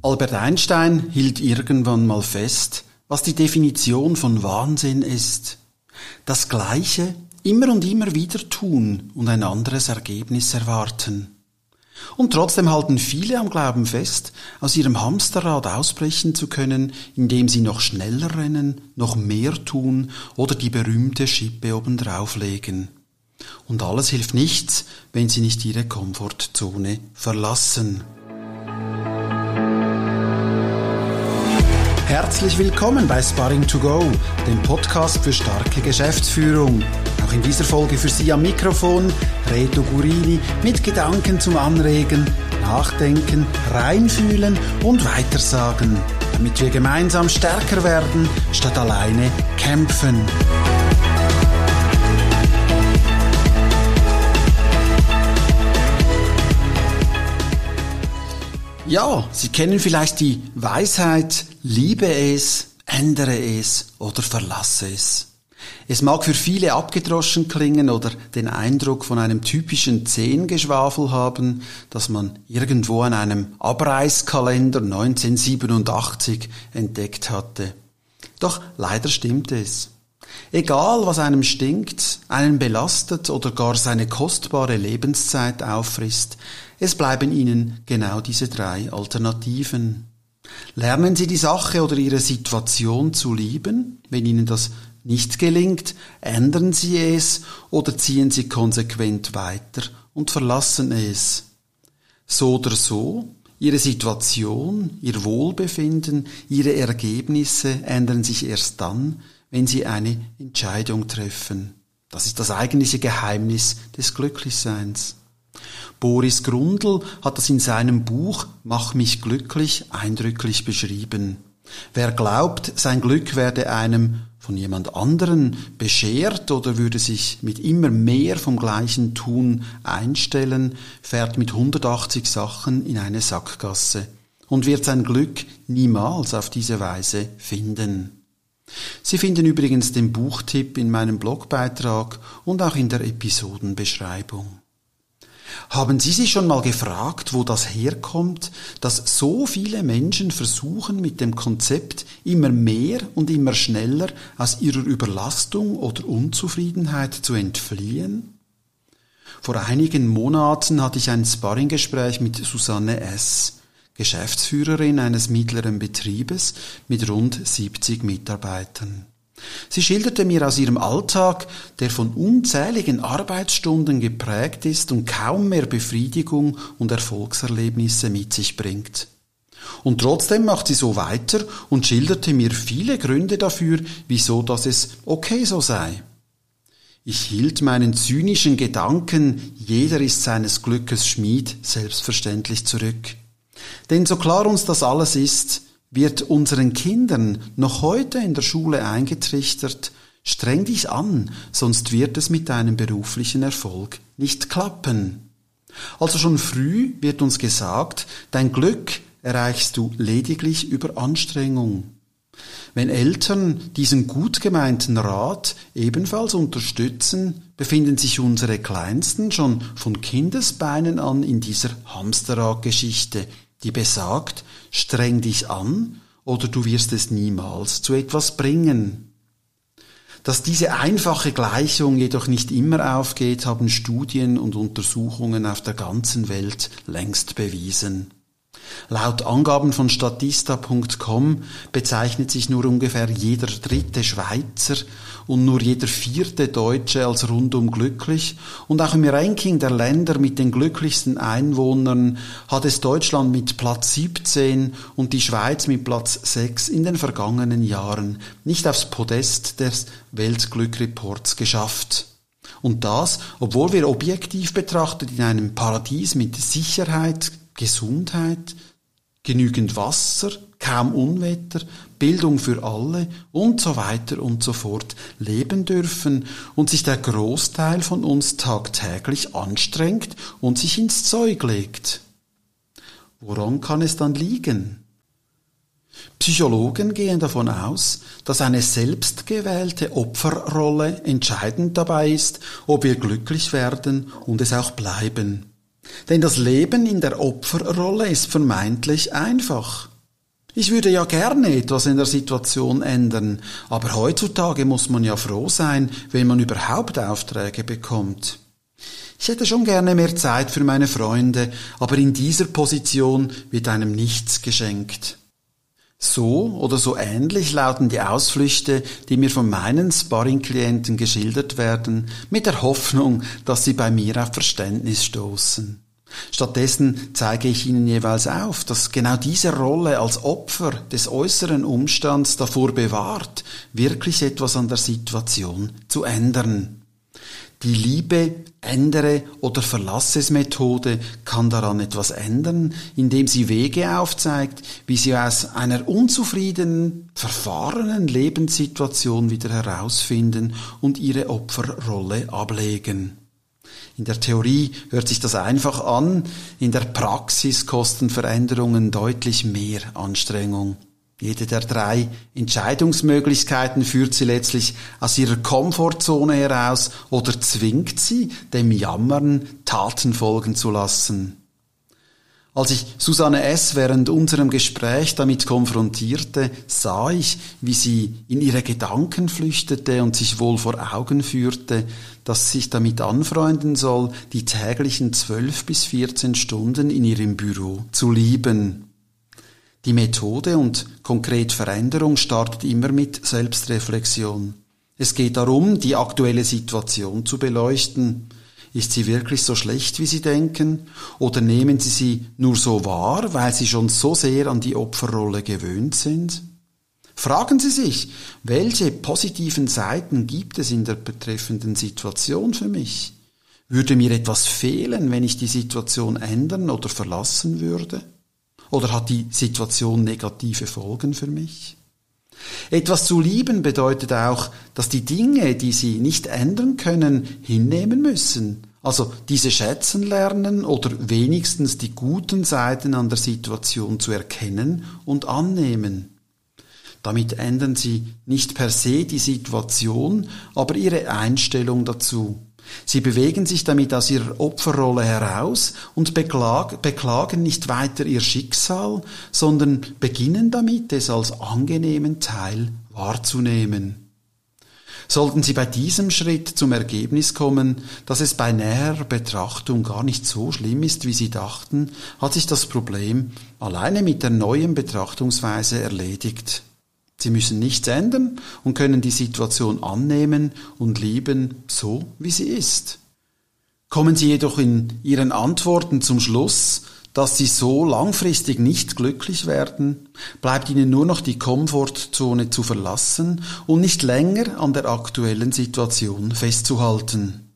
Albert Einstein hielt irgendwann mal fest, was die Definition von Wahnsinn ist. Das Gleiche immer und immer wieder tun und ein anderes Ergebnis erwarten. Und trotzdem halten viele am Glauben fest, aus ihrem Hamsterrad ausbrechen zu können, indem sie noch schneller rennen, noch mehr tun oder die berühmte Schippe obendrauf legen. Und alles hilft nichts, wenn sie nicht ihre Komfortzone verlassen. Herzlich willkommen bei Sparring to Go, dem Podcast für starke Geschäftsführung. Auch in dieser Folge für Sie am Mikrofon Reto Gurini mit Gedanken zum Anregen, Nachdenken, Reinfühlen und Weitersagen, damit wir gemeinsam stärker werden, statt alleine kämpfen. Ja, Sie kennen vielleicht die Weisheit, liebe es, ändere es oder verlasse es. Es mag für viele abgedroschen klingen oder den Eindruck von einem typischen Zehngeschwafel haben, das man irgendwo an einem Abreißkalender 1987 entdeckt hatte. Doch leider stimmt es. Egal, was einem stinkt, einen belastet oder gar seine kostbare Lebenszeit auffrisst, es bleiben Ihnen genau diese drei Alternativen. Lernen Sie die Sache oder Ihre Situation zu lieben. Wenn Ihnen das nicht gelingt, ändern Sie es oder ziehen Sie konsequent weiter und verlassen es. So oder so, Ihre Situation, Ihr Wohlbefinden, Ihre Ergebnisse ändern sich erst dann, wenn Sie eine Entscheidung treffen. Das ist das eigentliche Geheimnis des Glücklichseins. Boris Grundl hat das in seinem Buch Mach mich glücklich eindrücklich beschrieben. Wer glaubt, sein Glück werde einem von jemand anderen beschert oder würde sich mit immer mehr vom gleichen Tun einstellen, fährt mit 180 Sachen in eine Sackgasse und wird sein Glück niemals auf diese Weise finden. Sie finden übrigens den Buchtipp in meinem Blogbeitrag und auch in der Episodenbeschreibung. Haben Sie sich schon mal gefragt, wo das herkommt, dass so viele Menschen versuchen, mit dem Konzept immer mehr und immer schneller aus ihrer Überlastung oder Unzufriedenheit zu entfliehen? Vor einigen Monaten hatte ich ein Sparringgespräch mit Susanne S., Geschäftsführerin eines mittleren Betriebes mit rund 70 Mitarbeitern. Sie schilderte mir aus ihrem Alltag, der von unzähligen Arbeitsstunden geprägt ist und kaum mehr Befriedigung und Erfolgserlebnisse mit sich bringt. Und trotzdem macht sie so weiter und schilderte mir viele Gründe dafür, wieso das es okay so sei. Ich hielt meinen zynischen Gedanken, jeder ist seines Glückes Schmied, selbstverständlich zurück. Denn so klar uns das alles ist, wird unseren Kindern noch heute in der Schule eingetrichtert, streng dich an, sonst wird es mit deinem beruflichen Erfolg nicht klappen. Also schon früh wird uns gesagt, dein Glück erreichst du lediglich über Anstrengung. Wenn Eltern diesen gut gemeinten Rat ebenfalls unterstützen, befinden sich unsere Kleinsten schon von Kindesbeinen an in dieser Hamsterrad-Geschichte, die besagt, streng dich an oder du wirst es niemals zu etwas bringen. Dass diese einfache Gleichung jedoch nicht immer aufgeht, haben Studien und Untersuchungen auf der ganzen Welt längst bewiesen. Laut Angaben von Statista.com bezeichnet sich nur ungefähr jeder dritte Schweizer und nur jeder vierte Deutsche als rundum glücklich und auch im Ranking der Länder mit den glücklichsten Einwohnern hat es Deutschland mit Platz 17 und die Schweiz mit Platz 6 in den vergangenen Jahren nicht aufs Podest des Weltglückreports geschafft. Und das, obwohl wir objektiv betrachtet in einem Paradies mit Sicherheit, Gesundheit, genügend Wasser, kaum Unwetter, Bildung für alle und so weiter und so fort leben dürfen und sich der Großteil von uns tagtäglich anstrengt und sich ins Zeug legt. Woran kann es dann liegen? Psychologen gehen davon aus, dass eine selbstgewählte Opferrolle entscheidend dabei ist, ob wir glücklich werden und es auch bleiben. Denn das Leben in der Opferrolle ist vermeintlich einfach. Ich würde ja gerne etwas in der Situation ändern, aber heutzutage muss man ja froh sein, wenn man überhaupt Aufträge bekommt. Ich hätte schon gerne mehr Zeit für meine Freunde, aber in dieser Position wird einem nichts geschenkt. So oder so ähnlich lauten die Ausflüchte, die mir von meinen Sparring-Klienten geschildert werden, mit der Hoffnung, dass sie bei mir auf Verständnis stoßen. Stattdessen zeige ich ihnen jeweils auf, dass genau diese Rolle als Opfer des äußeren Umstands davor bewahrt, wirklich etwas an der Situation zu ändern. Die Liebe ändere oder verlasses Methode kann daran etwas ändern, indem sie Wege aufzeigt, wie sie aus einer unzufriedenen, verfahrenen Lebenssituation wieder herausfinden und ihre Opferrolle ablegen. In der Theorie hört sich das einfach an, in der Praxis kosten Veränderungen deutlich mehr Anstrengung. Jede der drei Entscheidungsmöglichkeiten führt sie letztlich aus ihrer Komfortzone heraus oder zwingt sie, dem Jammern Taten folgen zu lassen. Als ich Susanne S. während unserem Gespräch damit konfrontierte, sah ich, wie sie in ihre Gedanken flüchtete und sich wohl vor Augen führte, dass sie sich damit anfreunden soll, die täglichen zwölf bis vierzehn Stunden in ihrem Büro zu lieben. Die Methode und konkret Veränderung startet immer mit Selbstreflexion. Es geht darum, die aktuelle Situation zu beleuchten. Ist sie wirklich so schlecht, wie Sie denken? Oder nehmen Sie sie nur so wahr, weil Sie schon so sehr an die Opferrolle gewöhnt sind? Fragen Sie sich, welche positiven Seiten gibt es in der betreffenden Situation für mich? Würde mir etwas fehlen, wenn ich die Situation ändern oder verlassen würde? Oder hat die Situation negative Folgen für mich? Etwas zu lieben bedeutet auch, dass die Dinge, die sie nicht ändern können, hinnehmen müssen. Also diese schätzen lernen oder wenigstens die guten Seiten an der Situation zu erkennen und annehmen. Damit ändern sie nicht per se die Situation, aber ihre Einstellung dazu. Sie bewegen sich damit aus ihrer Opferrolle heraus und beklag, beklagen nicht weiter ihr Schicksal, sondern beginnen damit, es als angenehmen Teil wahrzunehmen. Sollten Sie bei diesem Schritt zum Ergebnis kommen, dass es bei näherer Betrachtung gar nicht so schlimm ist, wie Sie dachten, hat sich das Problem alleine mit der neuen Betrachtungsweise erledigt. Sie müssen nichts ändern und können die Situation annehmen und lieben, so wie sie ist. Kommen Sie jedoch in Ihren Antworten zum Schluss, dass Sie so langfristig nicht glücklich werden, bleibt Ihnen nur noch die Komfortzone zu verlassen und nicht länger an der aktuellen Situation festzuhalten.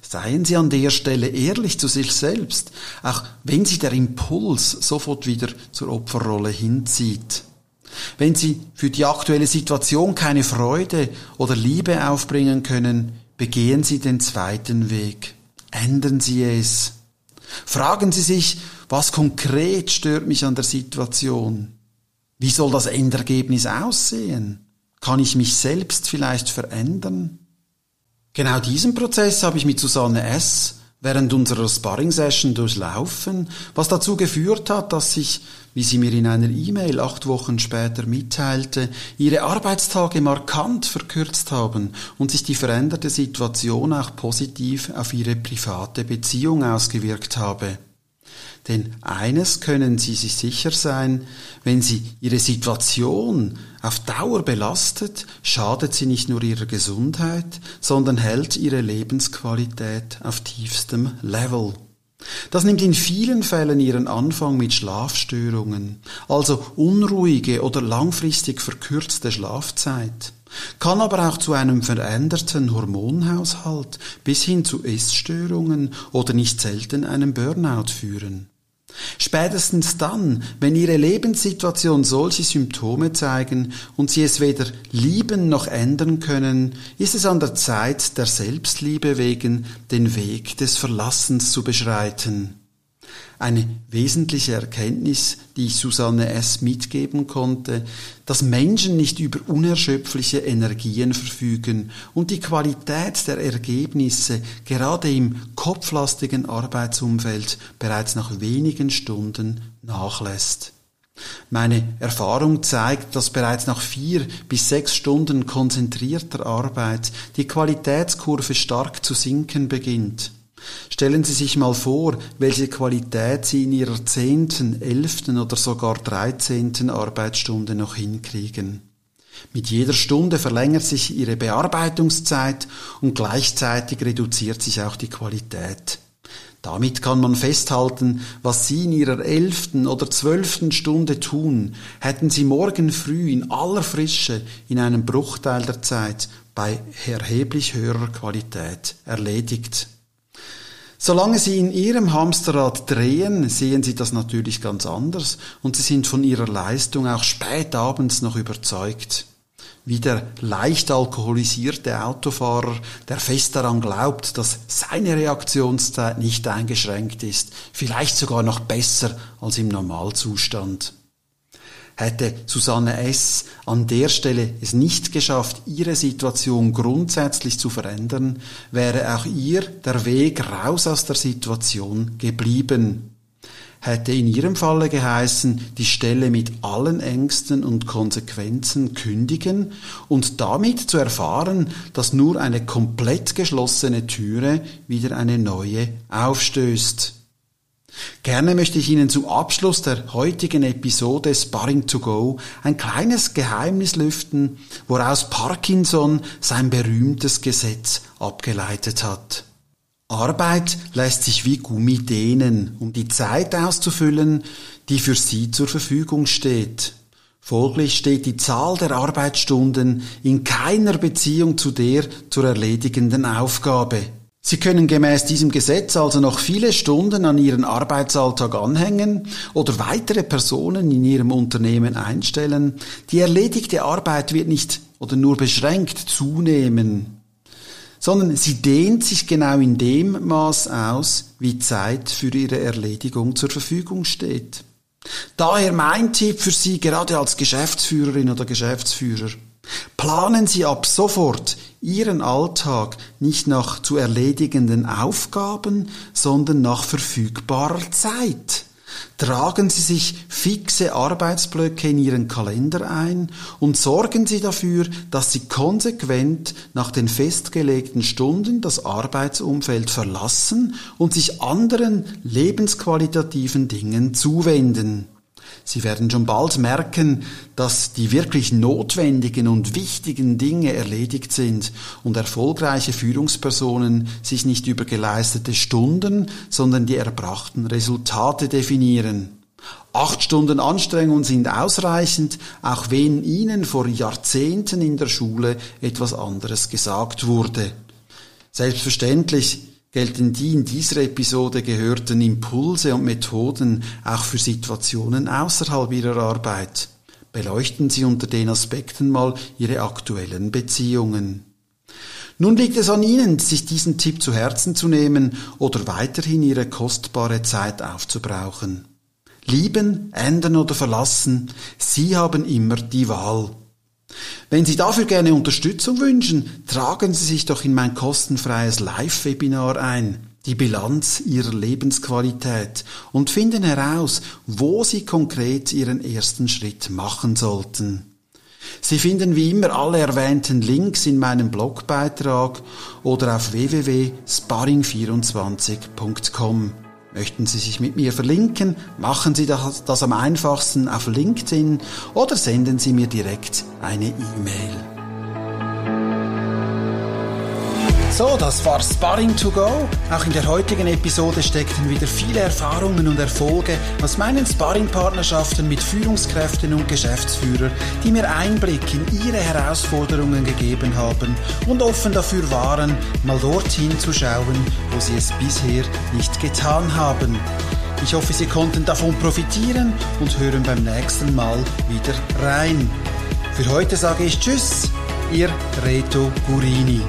Seien Sie an der Stelle ehrlich zu sich selbst, auch wenn Sie der Impuls sofort wieder zur Opferrolle hinzieht. Wenn Sie für die aktuelle Situation keine Freude oder Liebe aufbringen können, begehen Sie den zweiten Weg. Ändern Sie es. Fragen Sie sich, was konkret stört mich an der Situation? Wie soll das Endergebnis aussehen? Kann ich mich selbst vielleicht verändern? Genau diesen Prozess habe ich mit Susanne S während unserer Sparring-Session durchlaufen, was dazu geführt hat, dass sich, wie sie mir in einer E-Mail acht Wochen später mitteilte, ihre Arbeitstage markant verkürzt haben und sich die veränderte Situation auch positiv auf ihre private Beziehung ausgewirkt habe. Denn eines können Sie sich sicher sein, wenn Sie Ihre Situation auf Dauer belastet, schadet sie nicht nur Ihrer Gesundheit, sondern hält Ihre Lebensqualität auf tiefstem Level. Das nimmt in vielen Fällen ihren Anfang mit Schlafstörungen, also unruhige oder langfristig verkürzte Schlafzeit, kann aber auch zu einem veränderten Hormonhaushalt bis hin zu Essstörungen oder nicht selten einem Burnout führen. Spätestens dann, wenn ihre Lebenssituation solche Symptome zeigen und sie es weder lieben noch ändern können, ist es an der Zeit, der Selbstliebe wegen den Weg des Verlassens zu beschreiten. Eine wesentliche Erkenntnis, die ich Susanne S. mitgeben konnte, dass Menschen nicht über unerschöpfliche Energien verfügen und die Qualität der Ergebnisse gerade im kopflastigen Arbeitsumfeld bereits nach wenigen Stunden nachlässt. Meine Erfahrung zeigt, dass bereits nach vier bis sechs Stunden konzentrierter Arbeit die Qualitätskurve stark zu sinken beginnt. Stellen Sie sich mal vor, welche Qualität Sie in Ihrer zehnten, elften oder sogar dreizehnten Arbeitsstunde noch hinkriegen. Mit jeder Stunde verlängert sich Ihre Bearbeitungszeit und gleichzeitig reduziert sich auch die Qualität. Damit kann man festhalten, was Sie in Ihrer elften oder zwölften Stunde tun, hätten Sie morgen früh in aller Frische in einem Bruchteil der Zeit bei erheblich höherer Qualität erledigt. Solange Sie in Ihrem Hamsterrad drehen, sehen Sie das natürlich ganz anders und Sie sind von Ihrer Leistung auch spät abends noch überzeugt. Wie der leicht alkoholisierte Autofahrer, der fest daran glaubt, dass seine Reaktionszeit nicht eingeschränkt ist, vielleicht sogar noch besser als im Normalzustand. Hätte Susanne S. an der Stelle es nicht geschafft, ihre Situation grundsätzlich zu verändern, wäre auch ihr der Weg raus aus der Situation geblieben. Hätte in ihrem Falle geheißen, die Stelle mit allen Ängsten und Konsequenzen kündigen und damit zu erfahren, dass nur eine komplett geschlossene Türe wieder eine neue aufstößt. Gerne möchte ich Ihnen zum Abschluss der heutigen Episode Sparring to Go ein kleines Geheimnis lüften, woraus Parkinson sein berühmtes Gesetz abgeleitet hat. Arbeit lässt sich wie Gummi dehnen, um die Zeit auszufüllen, die für Sie zur Verfügung steht. Folglich steht die Zahl der Arbeitsstunden in keiner Beziehung zu der zur erledigenden Aufgabe. Sie können gemäß diesem Gesetz also noch viele Stunden an Ihren Arbeitsalltag anhängen oder weitere Personen in Ihrem Unternehmen einstellen. Die erledigte Arbeit wird nicht oder nur beschränkt zunehmen, sondern sie dehnt sich genau in dem Maß aus, wie Zeit für ihre Erledigung zur Verfügung steht. Daher mein Tipp für Sie gerade als Geschäftsführerin oder Geschäftsführer. Planen Sie ab sofort Ihren Alltag nicht nach zu erledigenden Aufgaben, sondern nach verfügbarer Zeit. Tragen Sie sich fixe Arbeitsblöcke in Ihren Kalender ein und sorgen Sie dafür, dass Sie konsequent nach den festgelegten Stunden das Arbeitsumfeld verlassen und sich anderen lebensqualitativen Dingen zuwenden. Sie werden schon bald merken, dass die wirklich notwendigen und wichtigen Dinge erledigt sind und erfolgreiche Führungspersonen sich nicht über geleistete Stunden, sondern die erbrachten Resultate definieren. Acht Stunden Anstrengung sind ausreichend, auch wenn Ihnen vor Jahrzehnten in der Schule etwas anderes gesagt wurde. Selbstverständlich gelten die in dieser Episode gehörten Impulse und Methoden auch für Situationen außerhalb Ihrer Arbeit. Beleuchten Sie unter den Aspekten mal Ihre aktuellen Beziehungen. Nun liegt es an Ihnen, sich diesen Tipp zu Herzen zu nehmen oder weiterhin Ihre kostbare Zeit aufzubrauchen. Lieben, ändern oder verlassen, Sie haben immer die Wahl. Wenn Sie dafür gerne Unterstützung wünschen, tragen Sie sich doch in mein kostenfreies Live-Webinar ein, die Bilanz Ihrer Lebensqualität, und finden heraus, wo Sie konkret Ihren ersten Schritt machen sollten. Sie finden wie immer alle erwähnten Links in meinem Blogbeitrag oder auf www.sparring24.com. Möchten Sie sich mit mir verlinken, machen Sie das, das am einfachsten auf LinkedIn oder senden Sie mir direkt eine E-Mail. So, das war Sparring to Go. Auch in der heutigen Episode steckten wieder viele Erfahrungen und Erfolge aus meinen Sparring-Partnerschaften mit Führungskräften und Geschäftsführern, die mir Einblick in ihre Herausforderungen gegeben haben und offen dafür waren, mal dorthin zu schauen, wo sie es bisher nicht getan haben. Ich hoffe, Sie konnten davon profitieren und hören beim nächsten Mal wieder rein. Für heute sage ich Tschüss, Ihr Reto Gurini.